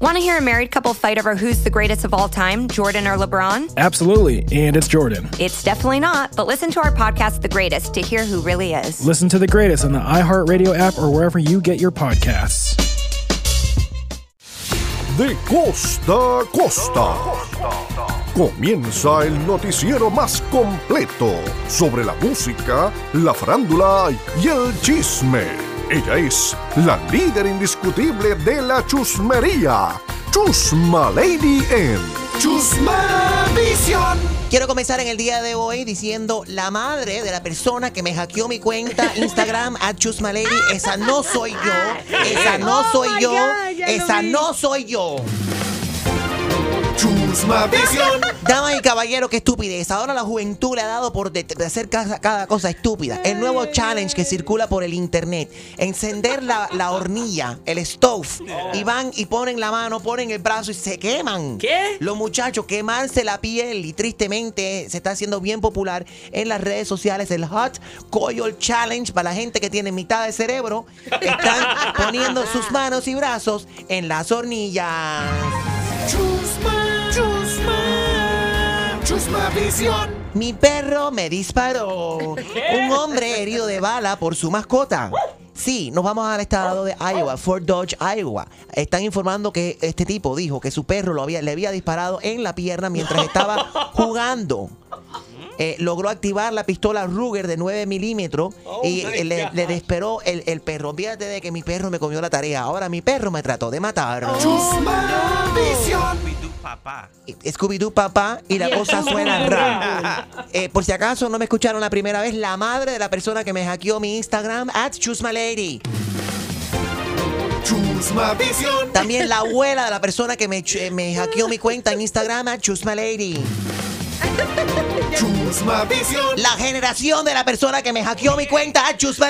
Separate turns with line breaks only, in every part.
Want to hear a married couple fight over who's the greatest of all time, Jordan or LeBron?
Absolutely, and it's Jordan.
It's definitely not, but listen to our podcast, The Greatest, to hear who really is.
Listen to the greatest on the iHeartRadio app or wherever you get your podcasts.
De costa a costa. Comienza el noticiero más completo sobre la música, la farándula y el chisme. Ella es la líder indiscutible de la chusmería, Chusma Lady en Chusma Visión.
Quiero comenzar en el día de hoy diciendo la madre de la persona que me hackeó mi cuenta Instagram at Chusmalady. Esa no soy yo. Esa no soy yo. Esa no soy yo.
Chusma Visión.
Damas y caballeros, qué estupidez. Ahora la juventud le ha dado por de, de hacer cada, cada cosa estúpida. El nuevo challenge que circula por el internet. Encender la, la hornilla, el stove. Y van y ponen la mano, ponen el brazo y se queman.
¿Qué?
Los muchachos quemarse la piel y tristemente se está haciendo bien popular en las redes sociales el Hot Coil Challenge para la gente que tiene mitad de cerebro. Están poniendo sus manos y brazos en las hornillas.
Chusma, chusma, chusma visión.
Mi perro me disparó. Un hombre herido de bala por su mascota. Sí, nos vamos al estado de Iowa, Fort Dodge, Iowa. Están informando que este tipo dijo que su perro lo había, le había disparado en la pierna mientras estaba jugando. Eh, logró activar la pistola Ruger de 9 milímetros y eh, le, le desesperó el, el perro. Fíjate de que mi perro me comió la tarea. Ahora mi perro me trató de matar.
Chusma visión.
Scooby-Doo papá y la cosa suena rara. Eh, por si acaso no me escucharon la primera vez, la madre de la persona que me hackeó mi Instagram, at
visión.
También la abuela de la persona que me, eh, me hackeó mi cuenta en Instagram, at La generación de la persona que me hackeó mi cuenta,
chusma,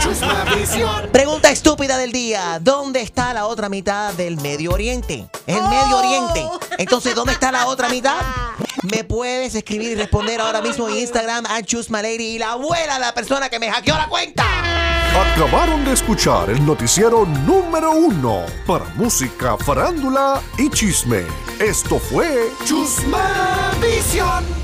chusma visión.
Pregunta estúpida del día. ¿Dónde está la otra mitad del Medio Oriente? Es el Medio Oriente. Entonces, ¿dónde está la otra mitad? Me puedes escribir y responder ahora mismo en Instagram a choosemylady y la abuela de la persona que me hackeó la cuenta.
Acabaron de escuchar el noticiero número uno para música, farándula y chisme. Esto fue Chusma Visión.